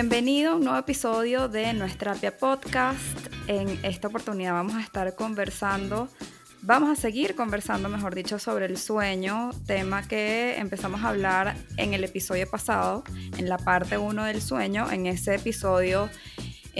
Bienvenido a un nuevo episodio de Nuestra Terapia Podcast. En esta oportunidad vamos a estar conversando Vamos a seguir conversando, mejor dicho, sobre el sueño, tema que empezamos a hablar en el episodio pasado, en la parte 1 del sueño. En ese episodio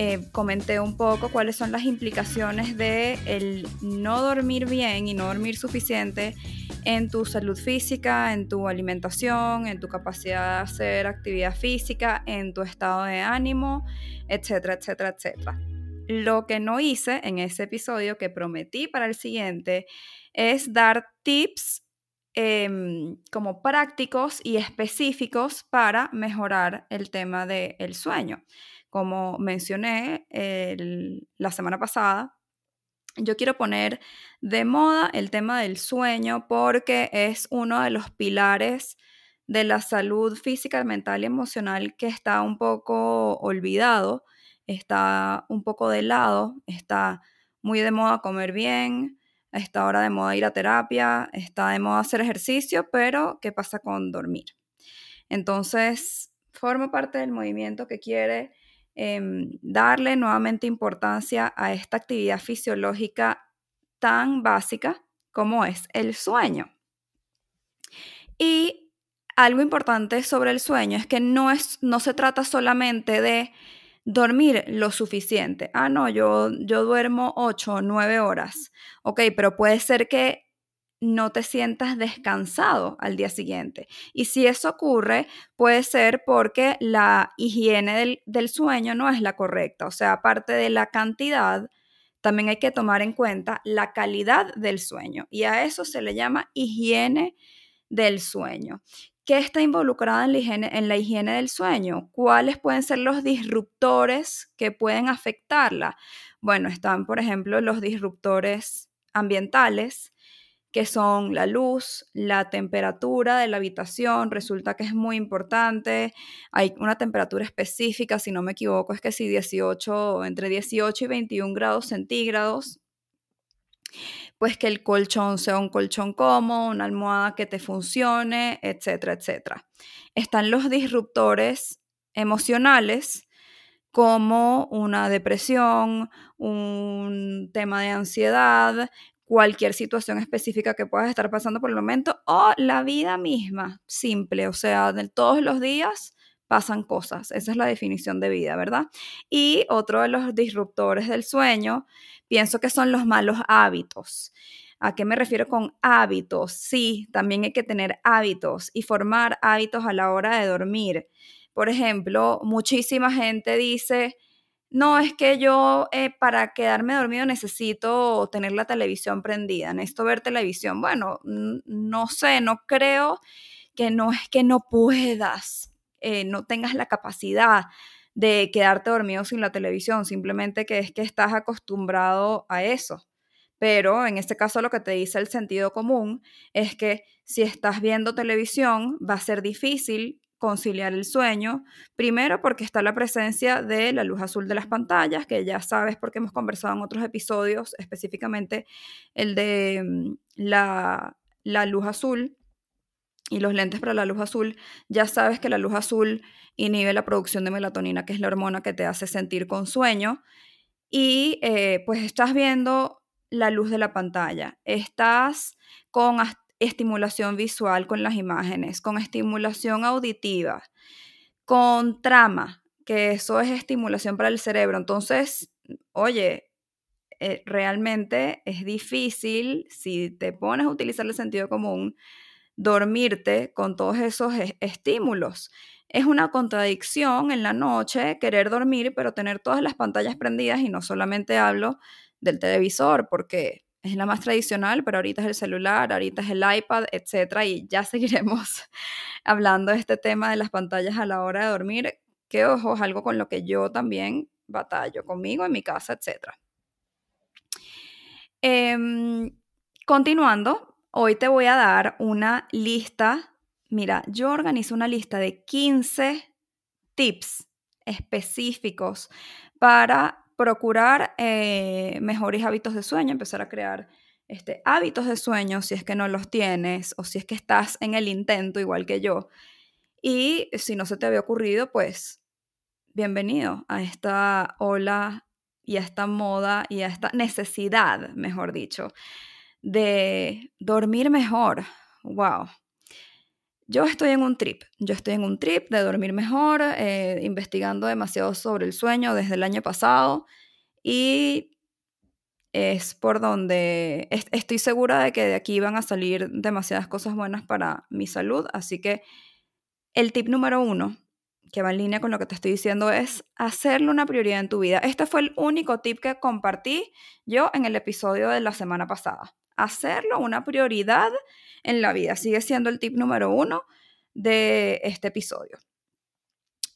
eh, comenté un poco cuáles son las implicaciones de el no dormir bien y no dormir suficiente en tu salud física, en tu alimentación, en tu capacidad de hacer actividad física, en tu estado de ánimo, etcétera, etcétera, etcétera. Lo que no hice en ese episodio que prometí para el siguiente es dar tips em, como prácticos y específicos para mejorar el tema del sueño. Como mencioné la semana pasada, yo quiero poner de moda el tema del sueño porque es uno de los pilares de la salud física, mental y emocional que está un poco olvidado está un poco de lado, está muy de moda comer bien, está ahora de moda ir a terapia, está de moda hacer ejercicio, pero ¿qué pasa con dormir? Entonces, forma parte del movimiento que quiere em, darle nuevamente importancia a esta actividad fisiológica tan básica como es el sueño. Y algo importante sobre el sueño es que no, es, no se trata solamente de dormir lo suficiente. Ah, no, yo, yo duermo 8 o 9 horas. Ok, pero puede ser que no te sientas descansado al día siguiente. Y si eso ocurre, puede ser porque la higiene del, del, sueño no es la correcta. O sea, aparte de la cantidad, también hay que tomar en cuenta la calidad del sueño. Y a eso se le llama higiene del sueño. ¿Qué está involucrada en la, higiene, en la higiene del sueño? ¿Cuáles pueden ser los disruptores que pueden afectarla? Bueno, están, por ejemplo, los disruptores ambientales, que son la luz, la temperatura de la habitación, resulta que es muy importante. Hay una temperatura específica, si no me equivoco, es que si 18, entre 18 y 21 grados centígrados pues que el colchón sea un colchón cómodo, una almohada que te funcione, etcétera, etcétera. Están los disruptores emocionales como una depresión, un tema de ansiedad, cualquier situación específica que puedas estar pasando por el momento o la vida misma, simple, o sea, de todos los días pasan cosas. Esa es la definición de vida, ¿verdad? Y otro de los disruptores del sueño, pienso que son los malos hábitos. ¿A qué me refiero con hábitos? Sí, también hay que tener hábitos y formar hábitos a la hora de dormir. Por ejemplo, muchísima gente dice, no, es que yo eh, para quedarme dormido necesito tener la televisión prendida, necesito ver televisión. Bueno, no sé, no creo que no es que no puedas, eh, no tengas la capacidad de quedarte dormido sin la televisión, simplemente que es que estás acostumbrado a eso. Pero en este caso lo que te dice el sentido común es que si estás viendo televisión va a ser difícil conciliar el sueño, primero porque está la presencia de la luz azul de las pantallas, que ya sabes porque hemos conversado en otros episodios, específicamente el de mm, la, la luz azul y los lentes para la luz azul, ya sabes que la luz azul inhibe la producción de melatonina, que es la hormona que te hace sentir con sueño. Y eh, pues estás viendo la luz de la pantalla, estás con estimulación visual con las imágenes, con estimulación auditiva, con trama, que eso es estimulación para el cerebro. Entonces, oye, eh, realmente es difícil si te pones a utilizar el sentido común, dormirte con todos esos estímulos. Es una contradicción en la noche querer dormir, pero tener todas las pantallas prendidas y no solamente hablo del televisor, porque es la más tradicional, pero ahorita es el celular, ahorita es el iPad, etcétera, y ya seguiremos hablando de este tema de las pantallas a la hora de dormir, que ojo, es algo con lo que yo también batallo conmigo, en mi casa, etcétera. Em, continuando, hoy te voy a dar una lista Mira, yo organizo una lista de 15 tips específicos para procurar eh, mejores hábitos de sueño, empezar a crear este, hábitos de sueño si es que no los tienes o si es que estás en el intento igual que yo. Y si no se te había ocurrido, pues bienvenido a esta ola y a esta moda y a esta necesidad, mejor dicho, de dormir mejor. ¡Wow! Yo estoy en un trip, yo estoy en un trip de dormir mejor, eh, investigando demasiado sobre el sueño desde el año pasado y es por donde estoy segura de que de aquí van a salir demasiadas cosas buenas para mi salud, así que el tip número uno, que va en línea con lo que te estoy diciendo, es hacerlo una prioridad en tu vida. Este fue el único tip que compartí yo en el episodio de la semana pasada. Hacerlo una prioridad en la vida. Sigue siendo el tip número uno de este episodio.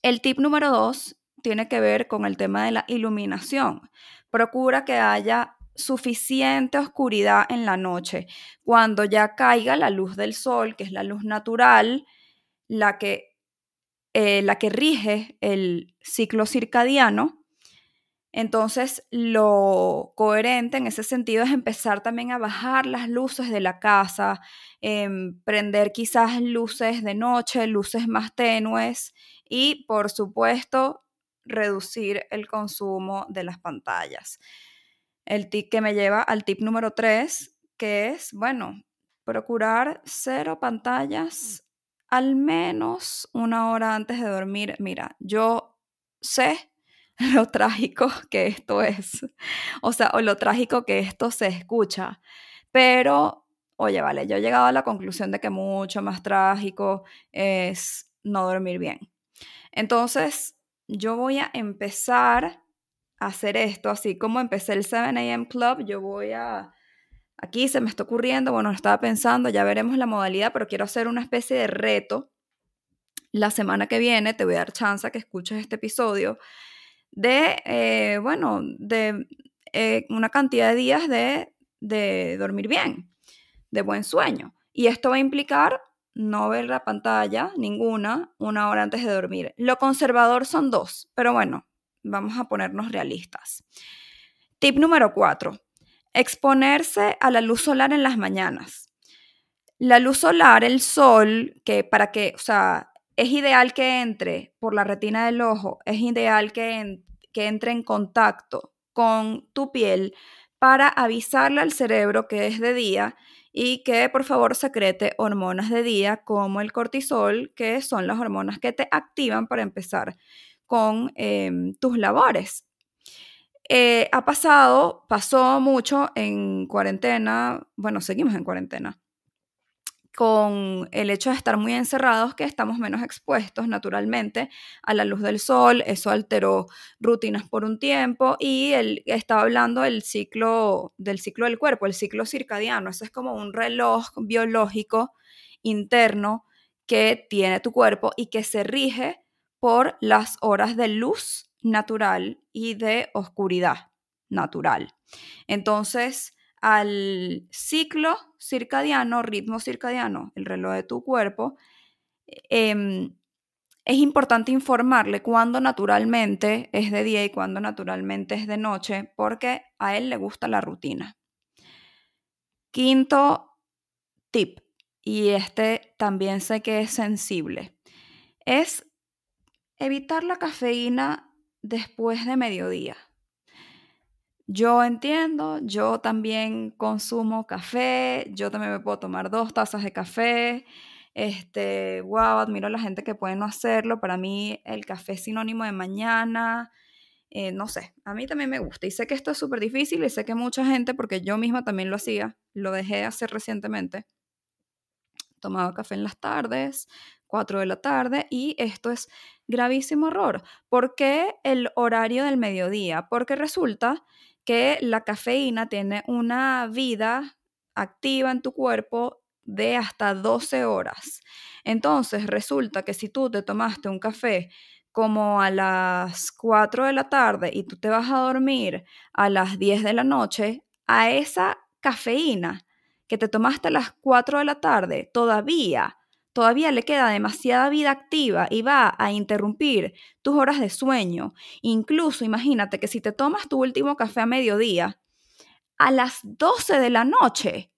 El tip número dos tiene que ver con el tema de la iluminación. Procura que haya suficiente oscuridad en la noche. Cuando ya caiga la luz del sol, que es la luz natural, la que, eh, la que rige el ciclo circadiano, entonces, lo coherente en ese sentido es empezar también a bajar las luces de la casa, em, prender quizás luces de noche, luces más tenues y, por supuesto, reducir el consumo de las pantallas. El tip que me lleva al tip número tres, que es, bueno, procurar cero pantallas al menos una hora antes de dormir. Mira, yo sé lo trágico que esto es. O sea, o lo trágico que esto se escucha. Pero, oye, vale, yo he llegado a la conclusión de que mucho más trágico es no dormir bien. Entonces, yo voy a empezar a hacer esto, así como empecé el 7 a.m. Club, yo voy a... Aquí se me está ocurriendo, bueno, estaba pensando, ya veremos la modalidad, pero quiero hacer una especie de reto. La semana que viene te voy a dar chance a que escuches este episodio de, eh, bueno, de eh, una cantidad de días de, de dormir bien, de buen sueño. Y esto va a implicar no ver la pantalla ninguna una hora antes de dormir. Lo conservador son dos, pero bueno, vamos a ponernos realistas. Tip número cuatro, exponerse a la luz solar en las mañanas. La luz solar, el sol, que para que, o sea, es ideal que entre por la retina del ojo, es ideal que, que entre en contacto con tu piel para avisarle al cerebro que es de día y que por favor secrete hormonas de día como el cortisol, que son las hormonas que te activan para empezar con em, tus labores. Eh, ha pasado, pasó mucho en cuarentena, bueno, seguimos en cuarentena, con el hecho de estar muy encerrados que estamos menos expuestos naturalmente a la luz del sol, eso alteró rutinas por un tiempo y él estaba hablando del ciclo del ciclo del cuerpo, el ciclo circadiano, eso es como un reloj biológico interno que tiene tu cuerpo y que se rige por las horas de luz natural y de oscuridad natural. Entonces, al ciclo circadiano, ritmo circadiano, el reloj de tu cuerpo, em, es importante informarle cuándo naturalmente es de día y cuándo naturalmente es de noche, porque a él le gusta la rutina. Quinto tip, y este también sé que es sensible, es evitar la cafeína después de mediodía. Yo entiendo, yo también consumo café, yo también me puedo tomar dos tazas de café, este, wow, admiro a la gente que puede no hacerlo. Para mí el café es sinónimo de mañana. Eh, no sé, a mí también me gusta. Y sé que esto es súper difícil y sé que mucha gente, porque yo misma también lo hacía, lo dejé de hacer recientemente. Tomaba café en las tardes, 4 de la tarde, y esto es gravísimo error. ¿Por qué el horario del mediodía? Porque resulta que la cafeína tiene una vida activa en tu cuerpo de hasta 12 horas. Entonces, resulta que si tú te tomaste un café como a las 4 de la tarde y tú te vas a dormir a las 10 de la noche, a esa cafeína que te tomaste a las 4 de la tarde todavía todavía le queda demasiada vida activa y va a interrumpir tus horas de sueño. Incluso imagínate que si te tomas tu último café a mediodía, a las 12 de la noche,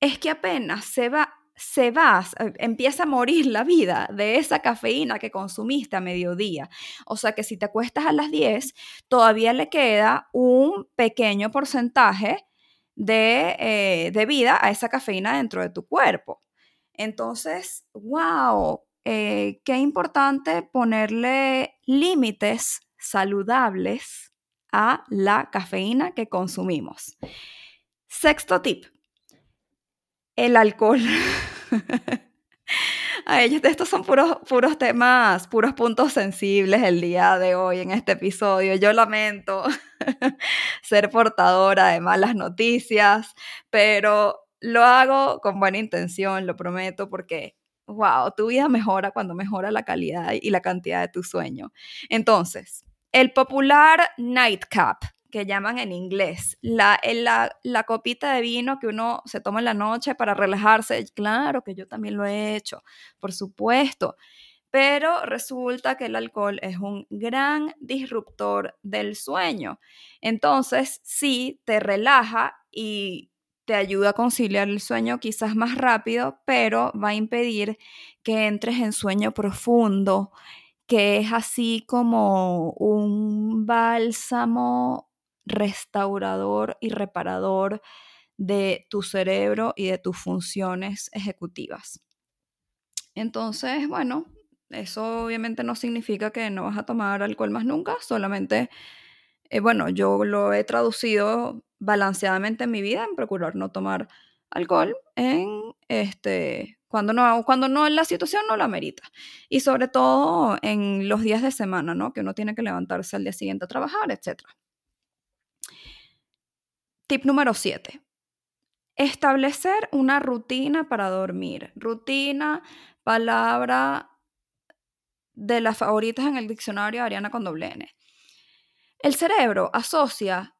es que apenas se va, se va, eh, empieza a morir la vida de esa cafeína que consumiste a mediodía. O sea que si te acuestas a las 10, todavía le queda un pequeño porcentaje de, eh, de vida a esa cafeína dentro de tu cuerpo. Entonces, wow, eh, qué importante ponerle límites saludables a la cafeína que consumimos. Sexto tip, el alcohol. A ellos, estos son puros, puros temas, puros puntos sensibles el día de hoy en este episodio. Yo lamento ser portadora de malas noticias, pero lo hago con buena intención, lo prometo, porque, wow, tu vida mejora cuando mejora la calidad y la cantidad de tu sueño. Entonces, el popular nightcap que llaman en inglés, la, la, la, copita de vino que uno se toma en la noche para relajarse. Claro que yo también lo he hecho, por supuesto, pero resulta que el alcohol es un gran disruptor del sueño. Entonces, sí, te relaja y te ayuda a conciliar el sueño quizás más rápido, pero va a impedir que entres en sueño profundo, que es así como un bálsamo restaurador y reparador de tu cerebro y de tus funciones ejecutivas. Entonces, bueno, eso obviamente no significa que no vas a tomar alcohol más nunca, solamente, eh, bueno, yo lo he traducido balanceadamente en mi vida en procurar no tomar alcohol en este cuando no cuando no la situación no la amerita y sobre todo en los días de semana, ¿no? Que uno tiene que levantarse al día siguiente a trabajar, etcétera. Tip número 7. Establecer una rutina para dormir. Rutina, palabra de las favoritas en el diccionario de Ariana con doble N. El cerebro asocia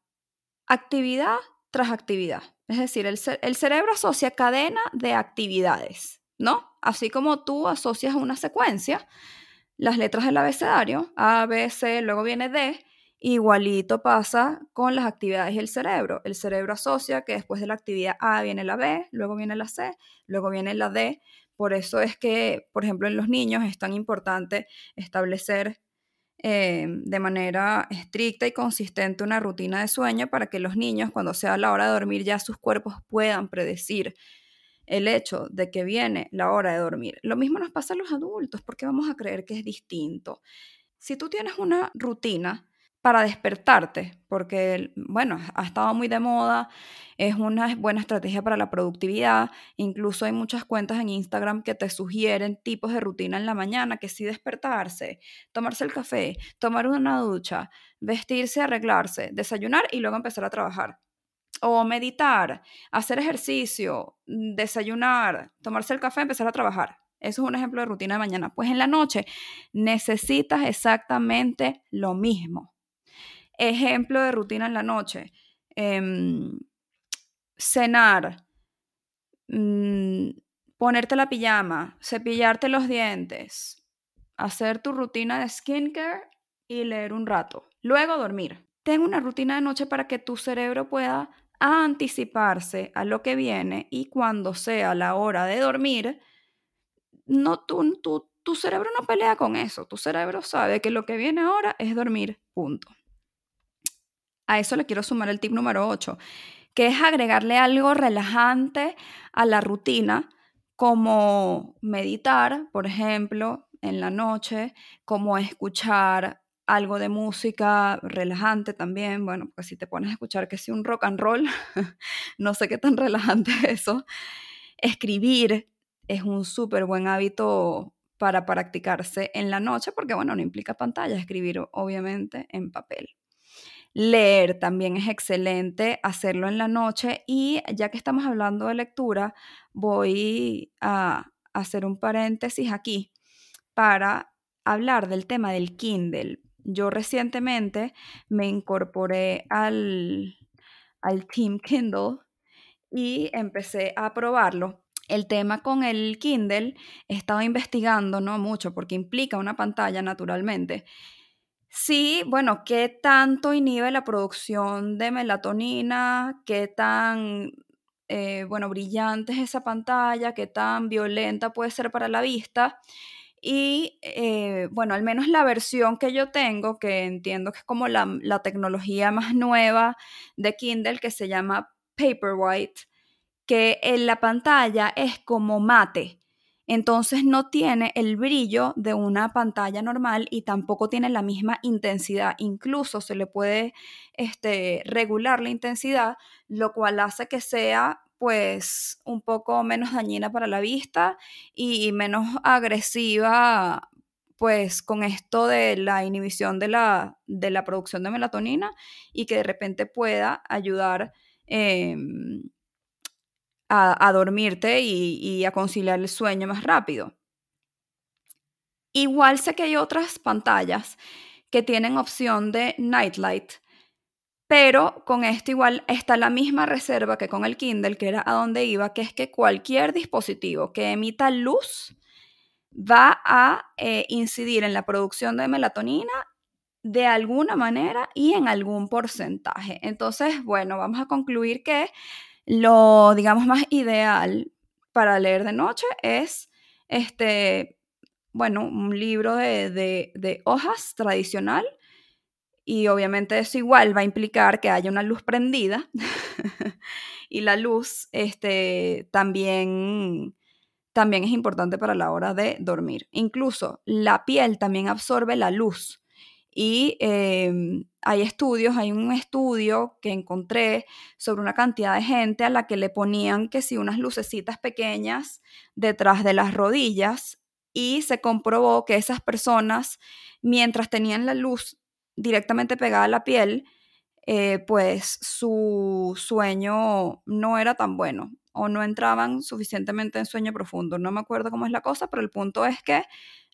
actividad tras actividad. Es decir, el, el, cerebro asocia cadena de actividades, ¿no? Así como tú asocias una secuencia, las letras del abecedario, A, B, C, luego viene D, Igualito pasa con las actividades del cerebro. El cerebro asocia que después de la actividad A viene la B, luego viene la C, luego viene la D. Por eso es que, por ejemplo, en los niños es tan importante establecer eh, de manera estricta y consistente una rutina de sueño para que los niños, cuando sea la hora de dormir, ya sus cuerpos puedan predecir el hecho de que viene la hora de dormir. Lo mismo nos pasa a los adultos, porque vamos a creer que es distinto. Si tú tienes una rutina, para despertarte, porque, bueno, ha estado muy de moda, es una buena estrategia para la productividad, incluso hay muchas cuentas en Instagram que te sugieren tipos de rutina en la mañana, que sí despertarse, tomarse el café, tomar una ducha, vestirse, arreglarse, desayunar y luego empezar a trabajar. O meditar, hacer ejercicio, desayunar, tomarse el café, empezar a trabajar. Eso es un ejemplo de rutina de mañana. Pues en la noche necesitas exactamente lo mismo Ejemplo de rutina en la noche. Em, cenar, mm, ponerte la pijama, cepillarte los dientes, hacer tu rutina de skincare y leer un rato. Luego dormir. Ten una rutina de noche para que tu cerebro pueda anticiparse a lo que viene y cuando sea la hora de dormir, no, tu, tu cerebro no pelea con eso. Tu cerebro sabe que lo que viene ahora es dormir, punto. A eso le quiero sumar el tip número 8, que es agregarle algo relajante a la rutina, como meditar, por ejemplo, en la noche, como escuchar algo de música relajante también, bueno, pues si te pones a escuchar que si un rock and roll, no sé qué tan relajante es eso. Escribir es un súper buen hábito para practicarse en la noche, porque bueno, no implica pantalla, escribir obviamente en papel. Leer también es excelente hacerlo en la noche y ya que estamos hablando de lectura, voy a hacer un paréntesis aquí para hablar del tema del Kindle. Yo recientemente me incorporé al, al Team Kindle y empecé a probarlo. El tema con el Kindle he estado investigando, no mucho, porque implica una pantalla naturalmente. Sí, bueno, ¿qué tanto inhibe la producción de melatonina? ¿Qué tan, eh, bueno, brillante es esa pantalla? ¿Qué tan violenta puede ser para la vista? Y eh, bueno, al menos la versión que yo tengo, que entiendo que es como la, la tecnología más nueva de Kindle, que se llama Paperwhite, que en la pantalla es como mate. Entonces no tiene el brillo de una pantalla normal y tampoco tiene la misma intensidad. Incluso se le puede este, regular la intensidad, lo cual hace que sea pues un poco menos dañina para la vista y menos agresiva pues con esto de la inhibición de la, de la producción de melatonina y que de repente pueda ayudar em, a, dormirte y, a conciliar el sueño más rápido. Igual sé que hay otras pantallas que tienen opción de nightlight, pero con esto igual está la misma reserva que con el Kindle, que era a donde iba, que es que cualquier dispositivo que emita luz va a eh, incidir en la producción de melatonina de alguna manera y en algún porcentaje. Entonces, bueno, vamos a concluir que lo, digamos, más ideal para leer de noche es, este, bueno, un libro de, de hojas tradicional y obviamente eso igual va a implicar que haya una luz prendida y la luz este, también, también es importante para la hora de dormir. Incluso la piel también absorbe la luz y em, hay estudios, hay un estudio que encontré sobre una cantidad de gente a la que le ponían que si unas lucecitas pequeñas detrás de las rodillas y se comprobó que esas personas, mientras tenían la luz directamente pegada a la piel, eh, pues su sueño no era tan bueno o no entraban suficientemente en sueño profundo. No me acuerdo cómo es la cosa, pero el punto es que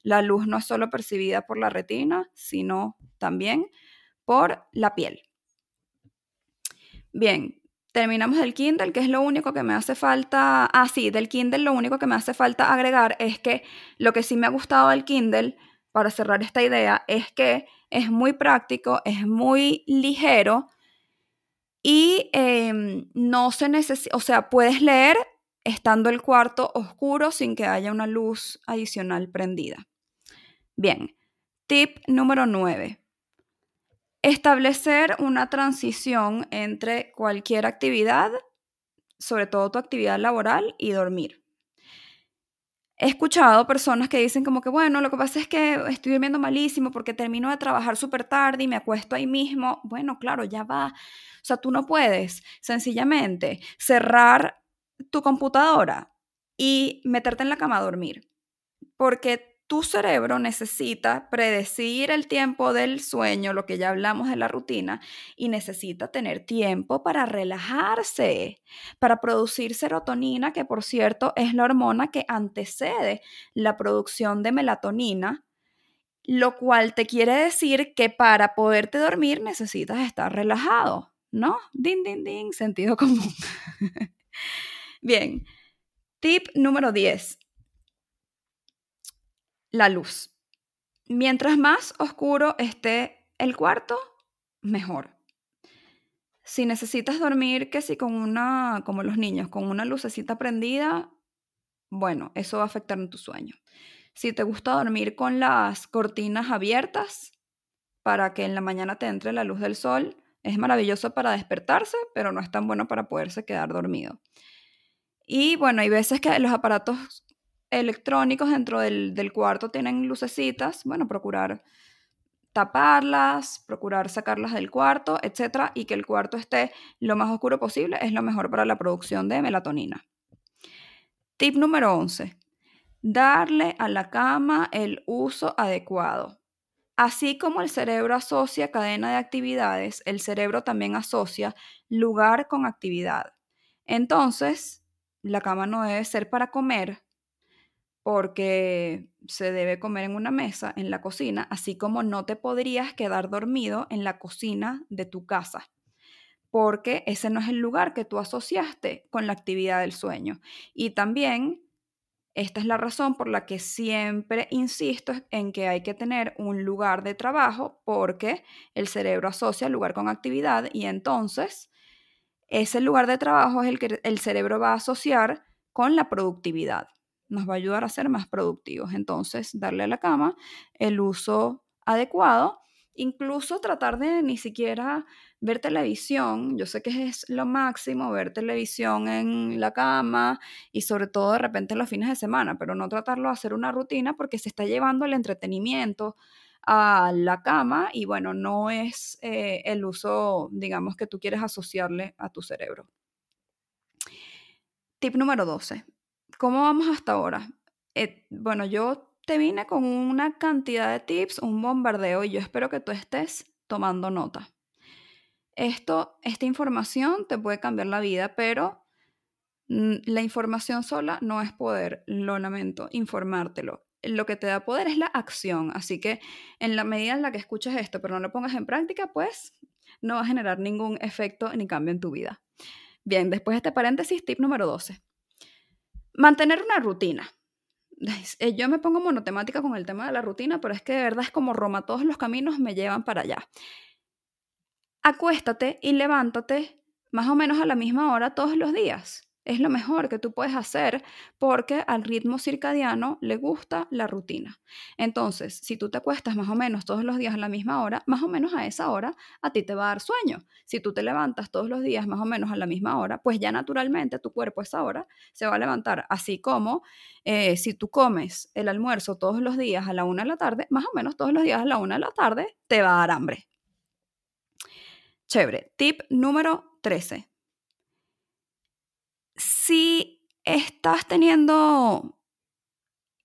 la luz no es solo percibida por la retina, sino también por la piel. Bien, terminamos el Kindle, que es lo único que me hace falta. Ah, sí, del Kindle lo único que me hace falta agregar es que lo que sí me ha gustado del Kindle, para cerrar esta idea, es que es muy práctico, es muy ligero y em, no se necesita, o sea, puedes leer estando el cuarto oscuro sin que haya una luz adicional prendida. Bien, tip número 9. Establecer una transición entre cualquier actividad, sobre todo tu actividad laboral, y dormir. He escuchado personas que dicen como que, bueno, lo que pasa es que estoy durmiendo malísimo porque termino de trabajar súper tarde y me acuesto ahí mismo. Bueno, claro, ya va. O sea, tú no puedes sencillamente cerrar tu computadora y meterte en la cama a dormir. Porque tu cerebro necesita predecir el tiempo del sueño, lo que ya hablamos de la rutina, y necesita tener tiempo para relajarse, para producir serotonina, que por cierto es la hormona que antecede la producción de melatonina, lo cual te quiere decir que para poderte dormir necesitas estar relajado, ¿no? Din, din, din, sentido común. Bien, tip número 10 la luz. Mientras más oscuro esté el cuarto, mejor. Si necesitas dormir, que si con una, como los niños, con una lucecita prendida, bueno, eso va a afectar en tu sueño. Si te gusta dormir con las cortinas abiertas para que en la mañana te entre la luz del sol, es maravilloso para despertarse, pero no es tan bueno para poderse quedar dormido. Y bueno, hay veces que los aparatos electrónicos dentro del, del cuarto tienen lucecitas, bueno, procurar taparlas, procurar sacarlas del cuarto, etcétera, y que el cuarto esté lo más oscuro posible es lo mejor para la producción de melatonina. Tip número 11. Darle a la cama el uso adecuado. Así como el cerebro asocia cadena de actividades, el cerebro también asocia lugar con actividad. Entonces, la cama no debe ser para comer, porque se debe comer en una mesa, en la cocina, así como no te podrías quedar dormido en la cocina de tu casa, porque ese no es el lugar que tú asociaste con la actividad del sueño. Y también, esta es la razón por la que siempre insisto en que hay que tener un lugar de trabajo, porque el cerebro asocia lugar con actividad y entonces ese lugar de trabajo es el que el cerebro va a asociar con la productividad nos va a ayudar a ser más productivos. Entonces, darle a la cama el uso adecuado, incluso tratar de ni siquiera ver televisión. Yo sé que es lo máximo ver televisión en la cama y sobre todo de repente los fines de semana, pero no tratarlo de hacer una rutina porque se está llevando el entretenimiento a la cama y bueno, no es eh, el uso, digamos, que tú quieres asociarle a tu cerebro. Tip número 12. ¿Cómo vamos hasta ahora? Eh, bueno, yo te vine con una cantidad de tips, un bombardeo, y yo espero que tú estés tomando nota. Esto, esta información te puede cambiar la vida, pero mm, la información sola no es poder, lo lamento, informártelo. Lo que te da poder es la acción, así que en la medida en la que escuches esto, pero no lo pongas en práctica, pues no va a generar ningún efecto ni cambio en tu vida. Bien, después de este paréntesis, tip número 12. Mantener una rutina. Eh, yo me pongo monotemática con el tema de la rutina, pero es que de verdad es como Roma, todos los caminos me llevan para allá. Acuéstate y levántate más o menos a la misma hora todos los días es lo mejor que tú puedes hacer porque al ritmo circadiano le gusta la rutina. Entonces, si tú te acuestas más o menos todos los días a la misma hora, más o menos a esa hora a ti te va a dar sueño. Si tú te levantas todos los días más o menos a la misma hora, pues ya naturalmente tu cuerpo a esa hora se va a levantar. Así como eh, si tú comes el almuerzo todos los días a la una de la tarde, más o menos todos los días a la una de la tarde te va a dar hambre. Chévere. Tip número 13 si estás teniendo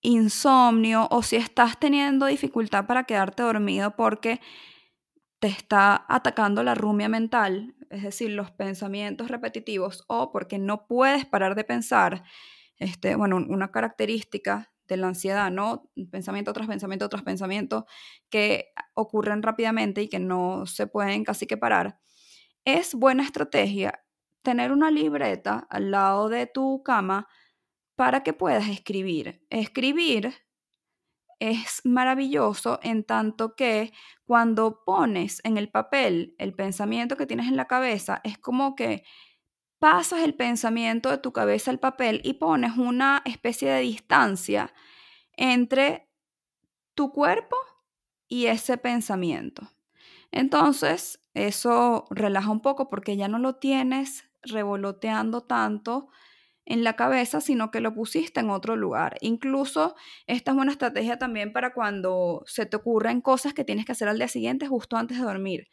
insomnio o si estás teniendo dificultad para quedarte dormido porque te está atacando la rumia mental, es decir, los pensamientos repetitivos, o porque no puedes parar de pensar, este, bueno, una característica de la ansiedad, ¿no? Pensamiento tras pensamiento tras pensamiento que ocurren rápidamente y que no se pueden casi que parar. Es buena estrategia tener una libreta al lado de tu cama para que puedas escribir. Escribir es maravilloso en tanto que cuando pones en el papel el pensamiento que tienes en la cabeza, es como que pasas el pensamiento de tu cabeza al papel y pones una especie de distancia entre tu cuerpo y ese pensamiento. Entonces, eso relaja un poco porque ya no lo tienes revoloteando tanto en la cabeza, sino que lo pusiste en otro lugar. Incluso esta es una estrategia también para cuando se te ocurren cosas que tienes que hacer al día siguiente justo antes de dormir.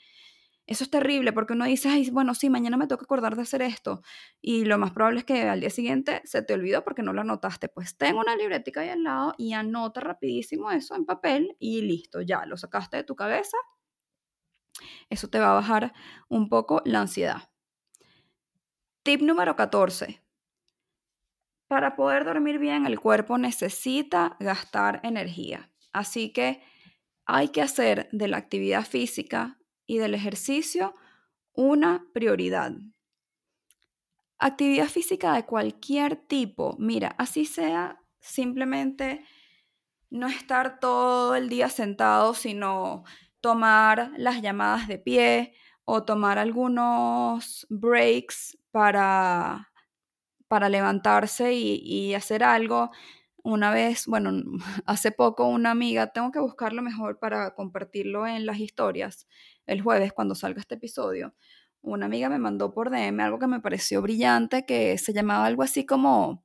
Eso es terrible porque uno dice, bueno, sí, mañana me que acordar de hacer esto. Y lo más probable es que al día siguiente se te olvidó porque no lo anotaste. Pues tengo una libretica ahí al lado y anota rapidísimo eso en papel y listo, ya lo sacaste de tu cabeza. Eso te va a bajar un poco la ansiedad. Tip número 14. Para poder dormir bien, el cuerpo necesita gastar energía. Así que hay que hacer de la actividad física y del ejercicio una prioridad. Actividad física de cualquier tipo. Mira, así sea simplemente no estar todo el día sentado, sino tomar las llamadas de pie o tomar algunos breaks para, para levantarse y, hacer algo. Una vez, bueno, hace poco una amiga, tengo que buscarlo mejor para compartirlo en las historias el jueves cuando salga este episodio. una amiga me mandó por DM algo que me pareció brillante, que se llamaba algo así como,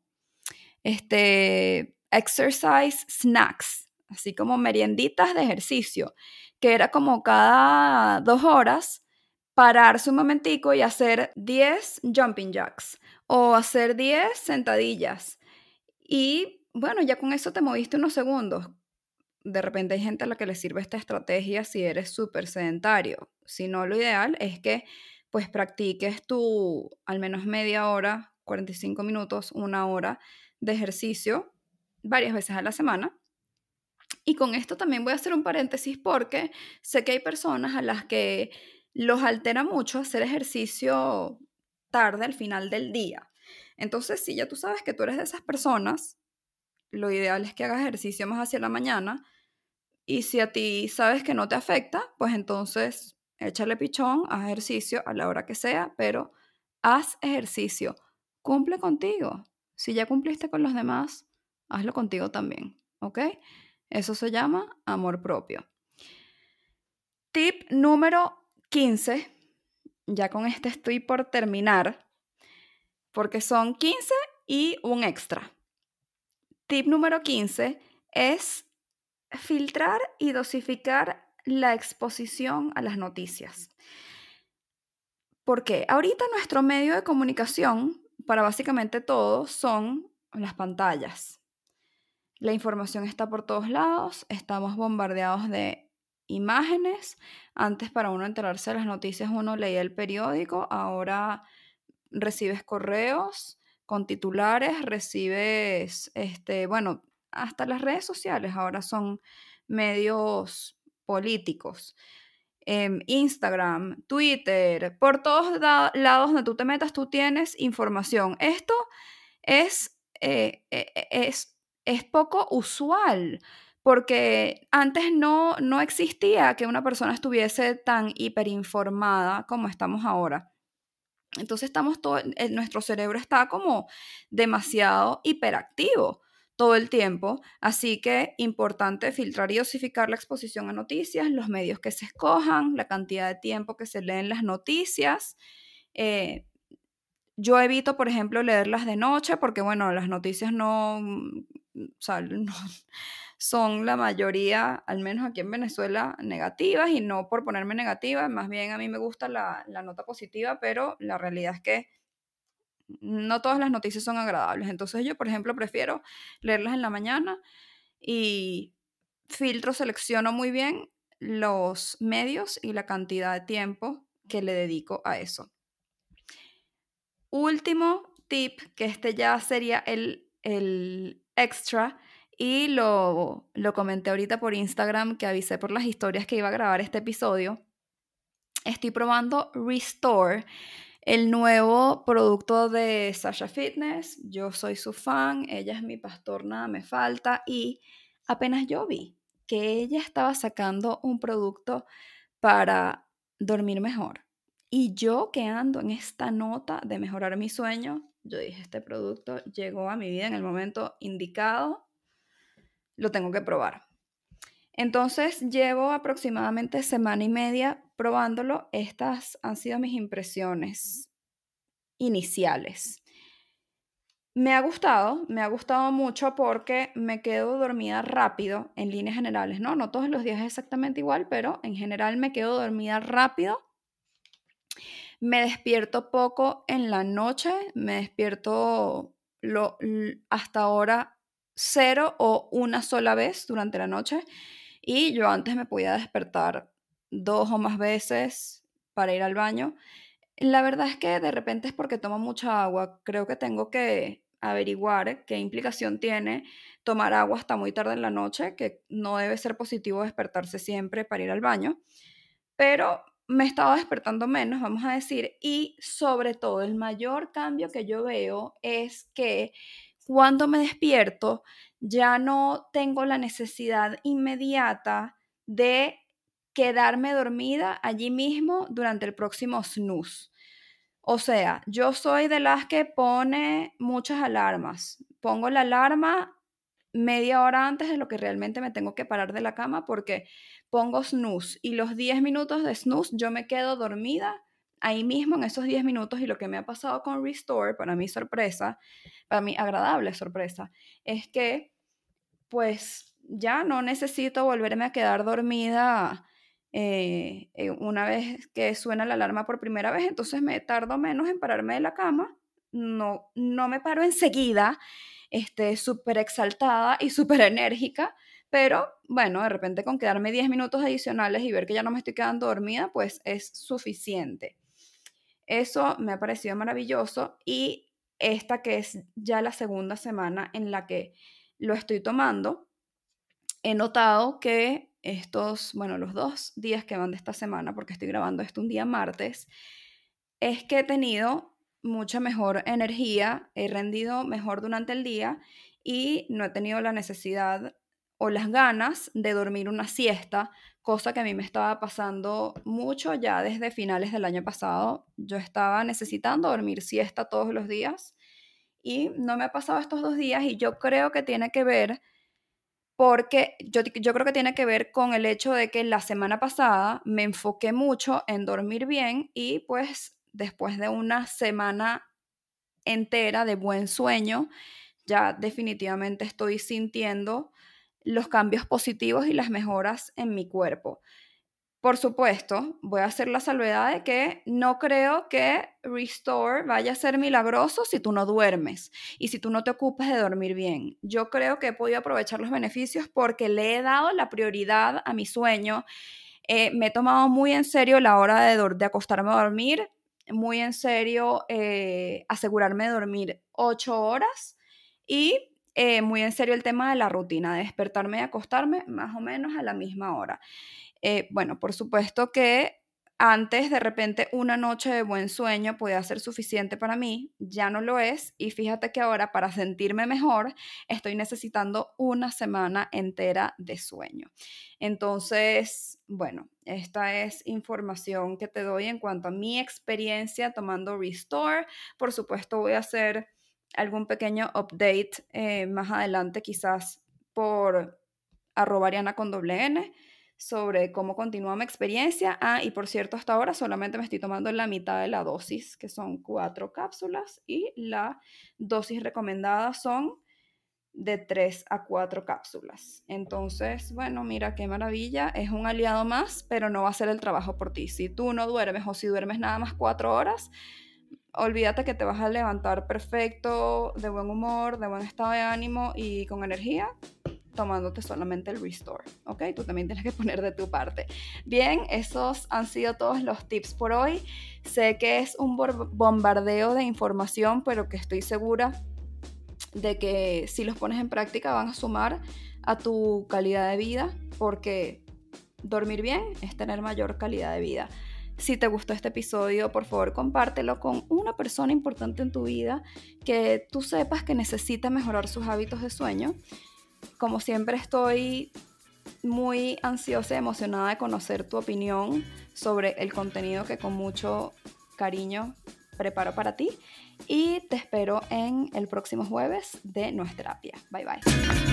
este, exercise snacks, así como merienditas de ejercicio, que era como cada dos horas pararse un momentico y hacer 10 jumping jacks o hacer 10 sentadillas. Y bueno, ya con eso te moviste unos segundos. De repente hay gente a la que le sirve esta estrategia si eres súper sedentario. Si no, lo ideal es que pues practiques tu al menos media hora, 45 minutos, una hora de ejercicio varias veces a la semana. Y con esto también voy a hacer un paréntesis porque sé que hay personas a las que los altera mucho hacer ejercicio tarde al final del día. Entonces, si ya tú sabes que tú eres de esas personas, lo ideal es que hagas ejercicio más hacia la mañana. Y si a ti sabes que no te afecta, pues entonces échale pichón, haz ejercicio a la hora que sea, pero haz ejercicio. Cumple contigo. Si ya cumpliste con los demás, hazlo contigo también. ¿Ok? Eso se llama amor propio. Tip número 15. Ya con este estoy por terminar. Porque son 15 y un extra. Tip número 15 es filtrar y dosificar la exposición a las noticias. Porque ahorita nuestro medio de comunicación para básicamente todo son las pantallas. La información está por todos lados, estamos bombardeados de imágenes. Antes para uno enterarse de las noticias uno leía el periódico, ahora recibes correos con titulares, recibes, este, bueno, hasta las redes sociales ahora son medios políticos. Em, Instagram, Twitter, por todos lados donde tú te metas, tú tienes información. Esto es, eh, e, e, es, es poco usual porque antes no, no existía que una persona estuviese tan hiperinformada como estamos ahora. Entonces estamos todo, eh, nuestro cerebro está como demasiado hiperactivo todo el tiempo, así que importante filtrar y dosificar la exposición a noticias, los medios que se escojan, la cantidad de tiempo que se leen las noticias. Eh, yo evito, por ejemplo, leerlas de noche porque, bueno, las noticias no, mm, no son la mayoría, al menos aquí en Venezuela, negativas y no por ponerme negativa, más bien a mí me gusta la, la nota positiva, pero la realidad es que no todas las noticias son agradables. Entonces yo, por ejemplo, prefiero leerlas en la mañana y filtro, selecciono muy bien los medios y la cantidad de tiempo que le dedico a eso. Último tip, que este ya sería el, el extra, y lo, lo comenté ahorita por Instagram, que avisé por las historias que iba a grabar este episodio. Estoy probando Restore el nuevo producto de Sasha Fitness. Yo soy su fan, ella es mi pastor, nada me falta. Y apenas yo vi que ella estaba sacando un producto para dormir mejor. Y yo que ando en esta nota de mejorar mi sueño, yo dije, este producto llegó a mi vida en el momento indicado, lo tengo que probar. Entonces llevo aproximadamente semana y media probándolo. Estas han sido mis impresiones iniciales. Me ha gustado, me ha gustado mucho porque me quedo dormida rápido en líneas generales, ¿no? No todos los días es exactamente igual, pero en general me quedo dormida rápido. Me despierto poco en la noche, me despierto lo, hasta ahora cero o una sola vez durante la noche y yo antes me podía despertar dos o más veces para ir al baño. La verdad es que de repente es porque tomo mucha agua. Creo que tengo que averiguar qué implicación tiene tomar agua hasta muy tarde en la noche, que no debe ser positivo despertarse siempre para ir al baño. Pero me estaba despertando menos, vamos a decir, y sobre todo el mayor cambio que yo veo es que cuando me despierto ya no tengo la necesidad inmediata de quedarme dormida allí mismo durante el próximo snooze. O sea, yo soy de las que pone muchas alarmas. Pongo la alarma media hora antes de lo que realmente me tengo que parar de la cama porque pongo snooze y los 10 minutos de snooze yo me quedo dormida ahí mismo en esos 10 minutos y lo que me ha pasado con Restore, para mi sorpresa, para mi agradable sorpresa, es que pues ya no necesito volverme a quedar dormida eh, eh, una vez que suena la alarma por primera vez, entonces me tardo menos en pararme de la cama, no, no me paro enseguida, este, súper exaltada y súper enérgica, pero bueno, de repente con quedarme 10 minutos adicionales y ver que ya no me estoy quedando dormida, pues es suficiente. Eso me ha parecido maravilloso y esta que es ya la segunda semana en la que lo estoy tomando, he notado que estos, bueno, los dos días que van de esta semana, porque estoy grabando esto un día martes, es que he tenido mucha mejor energía, he rendido mejor durante el día y no he tenido la necesidad o las ganas de dormir una siesta, cosa que a mí me estaba pasando mucho ya desde finales del año pasado. Yo estaba necesitando dormir siesta todos los días y no me ha pasado estos dos días y yo creo que tiene que ver porque yo, yo creo que tiene que ver con el hecho de que la semana pasada me enfoqué mucho en dormir bien y pues después de una semana entera de buen sueño, ya definitivamente estoy sintiendo los cambios positivos y las mejoras en mi cuerpo. Por supuesto, voy a hacer la salvedad de que no creo que Restore vaya a ser milagroso si tú no duermes y si tú no te ocupas de dormir bien. Yo creo que he podido aprovechar los beneficios porque le he dado la prioridad a mi sueño. Eh, me he tomado muy en serio la hora de, de acostarme a dormir, muy en serio eh, asegurarme de dormir ocho horas y eh, muy en serio el tema de la rutina, de despertarme y acostarme más o menos a la misma hora. Eh, bueno, por supuesto que antes de repente una noche de buen sueño podía ser suficiente para mí, ya no lo es y fíjate que ahora para sentirme mejor estoy necesitando una semana entera de sueño. Entonces, bueno, esta es información que te doy en cuanto a mi experiencia tomando Restore. Por supuesto voy a hacer algún pequeño update eh, más adelante, quizás por arroba con doble N, sobre cómo continúa mi experiencia. Ah, y por cierto, hasta ahora solamente me estoy tomando la mitad de la dosis, que son cuatro cápsulas, y la dosis recomendada son de tres a cuatro cápsulas. Entonces, bueno, mira qué maravilla, es un aliado más, pero no va a hacer el trabajo por ti. Si tú no duermes o si duermes nada más cuatro horas, olvídate que te vas a levantar perfecto, de buen humor, de buen estado de ánimo y con energía, tomándote solamente el Restore, ¿ok? Tú también tienes que poner de tu parte. Bien, esos han sido todos los tips por hoy. Sé que es un bombardeo de información, pero que estoy segura de que si los pones en práctica van a sumar a tu calidad de vida, porque dormir bien es tener mayor calidad de vida. Si te gustó este episodio, por favor compártelo con una persona importante en tu vida que tú sepas que necesita mejorar sus hábitos de sueño. Como siempre estoy muy ansiosa y emocionada de conocer tu opinión sobre el contenido que con mucho cariño preparo para ti y te espero en el próximo jueves de Nuestra Terapia. Bye bye.